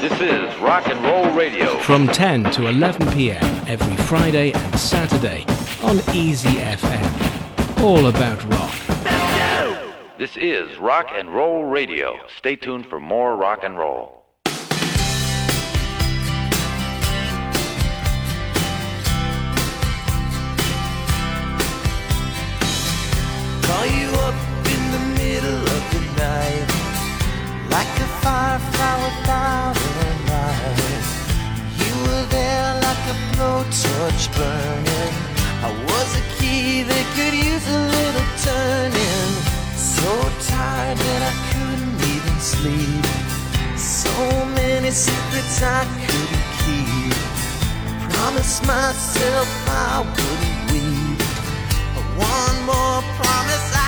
This is Rock and Roll Radio. From 10 to 11 p.m. every Friday and Saturday on Easy FM. All about rock. This is Rock and Roll Radio. Stay tuned for more rock and roll. Call you up in the middle of the night Like a firefly without there like a blowtorch burning. I was a key that could use a little turning. So tired that I couldn't even sleep. So many secrets I couldn't keep. Promised myself I wouldn't weep. One more promise I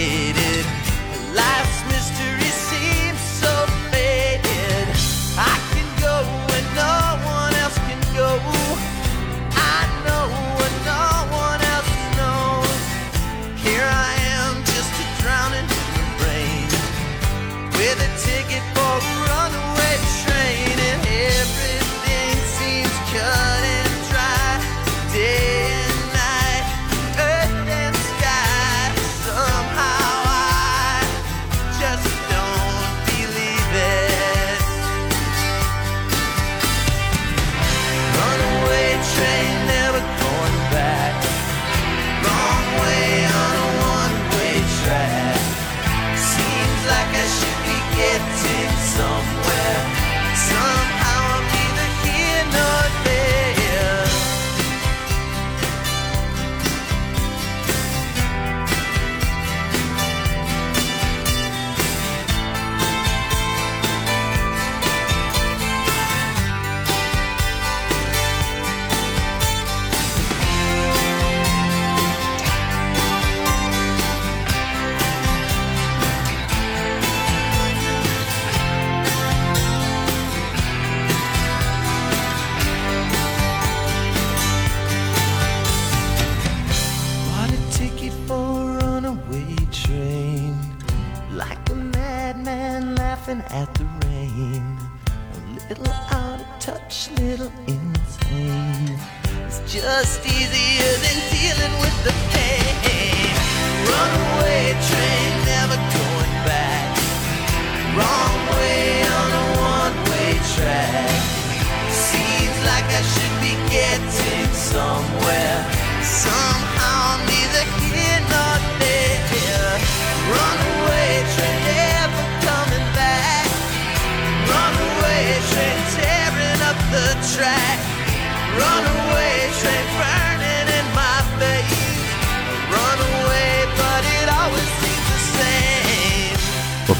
it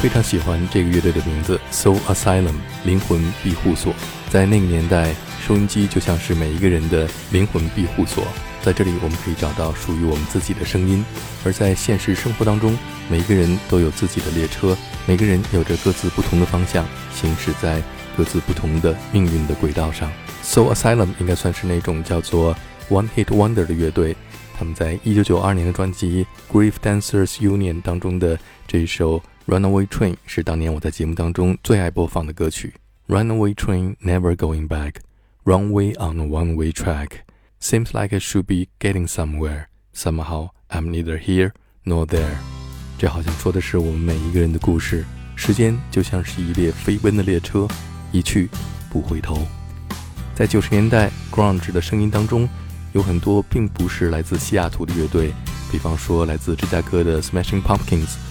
非常喜欢这个乐队的名字 Soul Asylum 灵魂庇护所。在那个年代，收音机就像是每一个人的灵魂庇护所，在这里我们可以找到属于我们自己的声音。而在现实生活当中，每一个人都有自己的列车，每个人有着各自不同的方向，行驶在各自不同的命运的轨道上。Soul Asylum 应该算是那种叫做 One Hit Wonder 的乐队。他们在1992年的专辑《Grief Dancers Union》当中的这一首《Runaway Train》是当年我在节目当中最爱播放的歌曲。Runaway train never going back, wrong way on a one-way track. Seems like I should be getting somewhere. Somehow I'm neither here nor there. 这好像说的是我们每一个人的故事。时间就像是一列飞奔的列车，一去不回头。在九十年代，grunge 的声音当中，有很多并不是来自西雅图的乐队，比方说来自芝加哥的 Smashing Pumpkins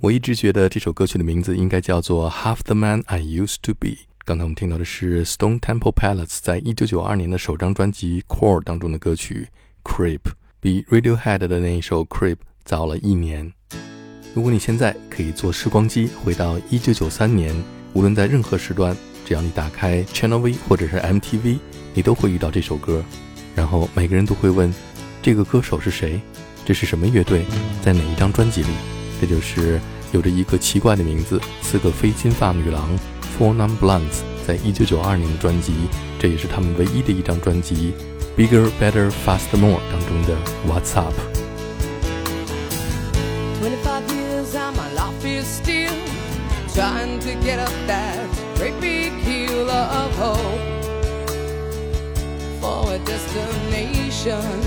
我一直觉得这首歌曲的名字应该叫做《Half the Man I Used to Be》。刚才我们听到的是 Stone Temple Pilots 在一九九二年的首张专辑《Core》当中的歌曲《Creep》，比 Radiohead 的那一首《Creep》早了一年。如果你现在可以坐时光机回到一九九三年，无论在任何时段，只要你打开 Channel V 或者是 MTV，你都会遇到这首歌。然后每个人都会问：这个歌手是谁？这是什么乐队？在哪一张专辑里？这就是有着一个奇怪的名字——四个非金发女郎 （Four Non Blondes） 在一九九二年的专辑，这也是他们唯一的一张专辑《Bigger, Better, Faster, More》当中的《What's Up》。25 years and my life is still trying to get up that great big hill of hope for a destination.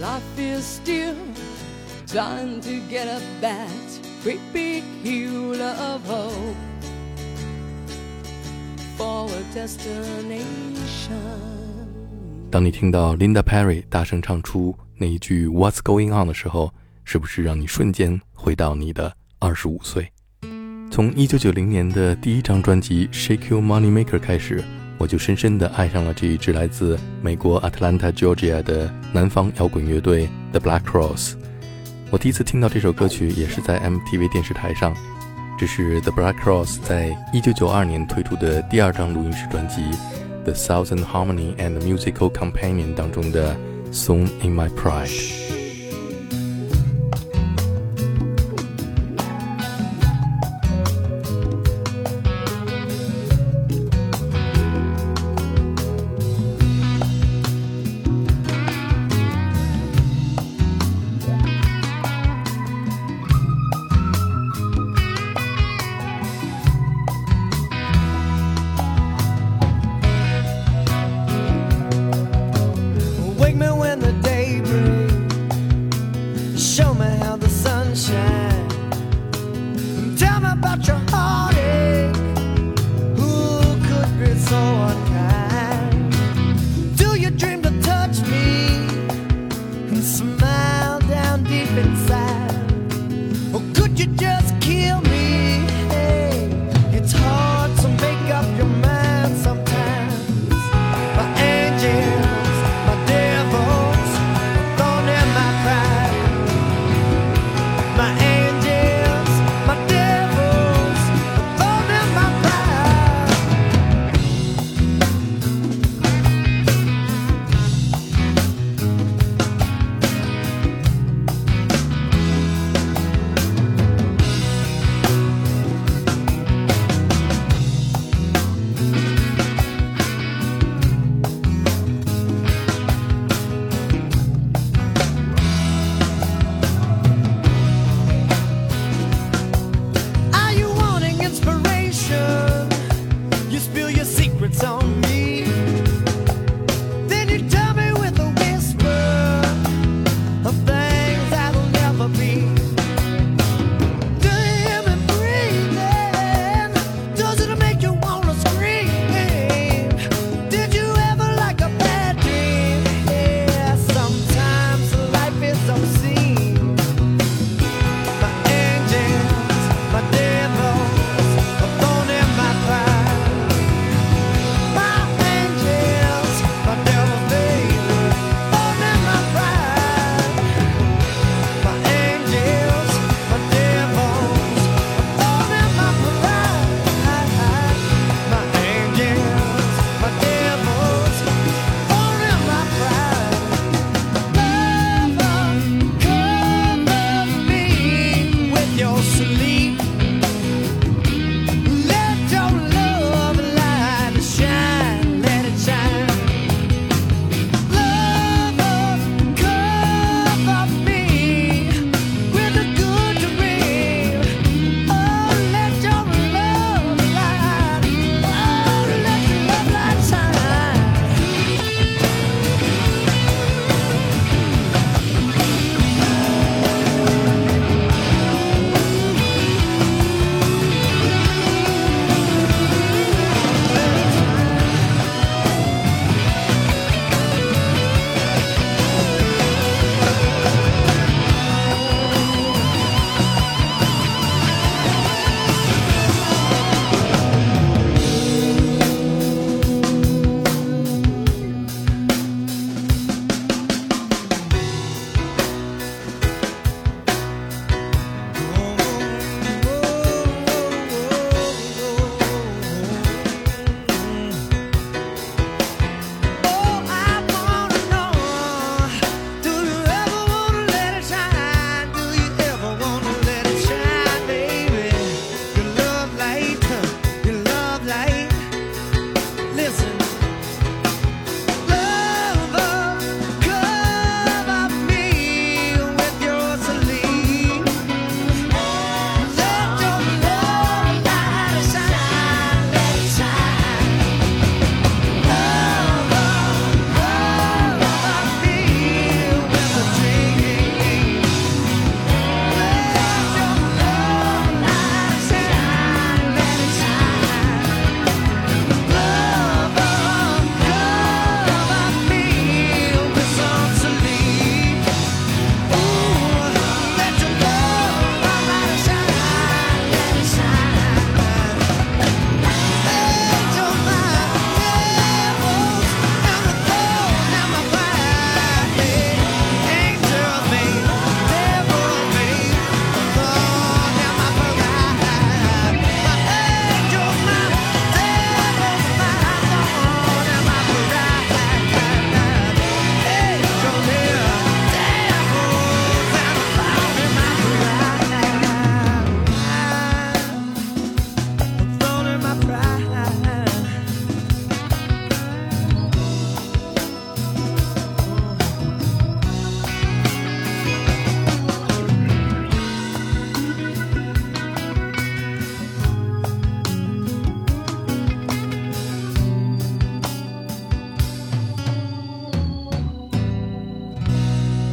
life is still time to get up that great big hill of hope for a destination. 当你听到 Linda Perry 大声唱出那一句 "What's going on" 的时候，是不是让你瞬间回到你的二十五岁？从一九九零年的第一张专辑《Shake Your Money Maker》开始，我就深深地爱上了这一支来自美国 Atlanta, Georgia 的南方摇滚乐队 The Black Cross。我第一次听到这首歌曲也是在 MTV 电视台上，这是 The Black Cross 在一九九二年推出的第二张录音室专辑。The Southern Harmony and Musical Companion 当中的《Soon in My Pride》。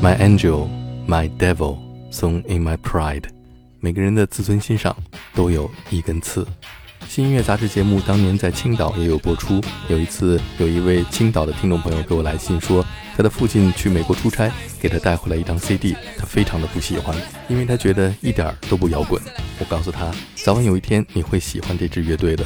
My angel, my devil, song in my pride。每个人的自尊心上都有一根刺。新音乐杂志节目当年在青岛也有播出。有一次，有一位青岛的听众朋友给我来信说，他的父亲去美国出差，给他带回来一张 CD，他非常的不喜欢，因为他觉得一点都不摇滚。我告诉他，早晚有一天你会喜欢这支乐队的，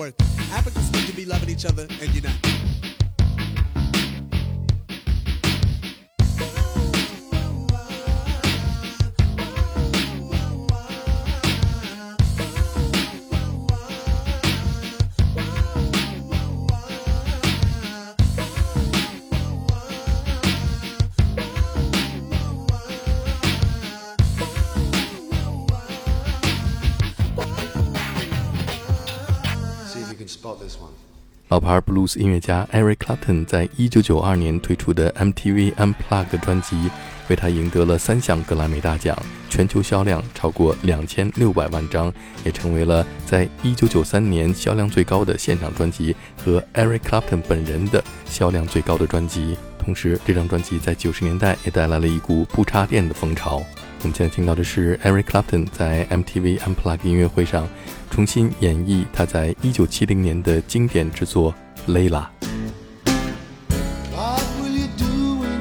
worth. Africans need to be loving each other, and you're 牌 blues 音乐家 Eric Clapton 在一九九二年推出的 MTV Unplugged 专辑，为他赢得了三项格莱美大奖，全球销量超过两千六百万张，也成为了在一九九三年销量最高的现场专辑和 Eric Clapton 本人的销量最高的专辑。同时，这张专辑在九十年代也带来了一股不插电的风潮。我们现在听到的是 Eric Clapton 在 MTV Unplugged 音乐会上重新演绎他在一九七零年的经典之作《Layla》。What will you do when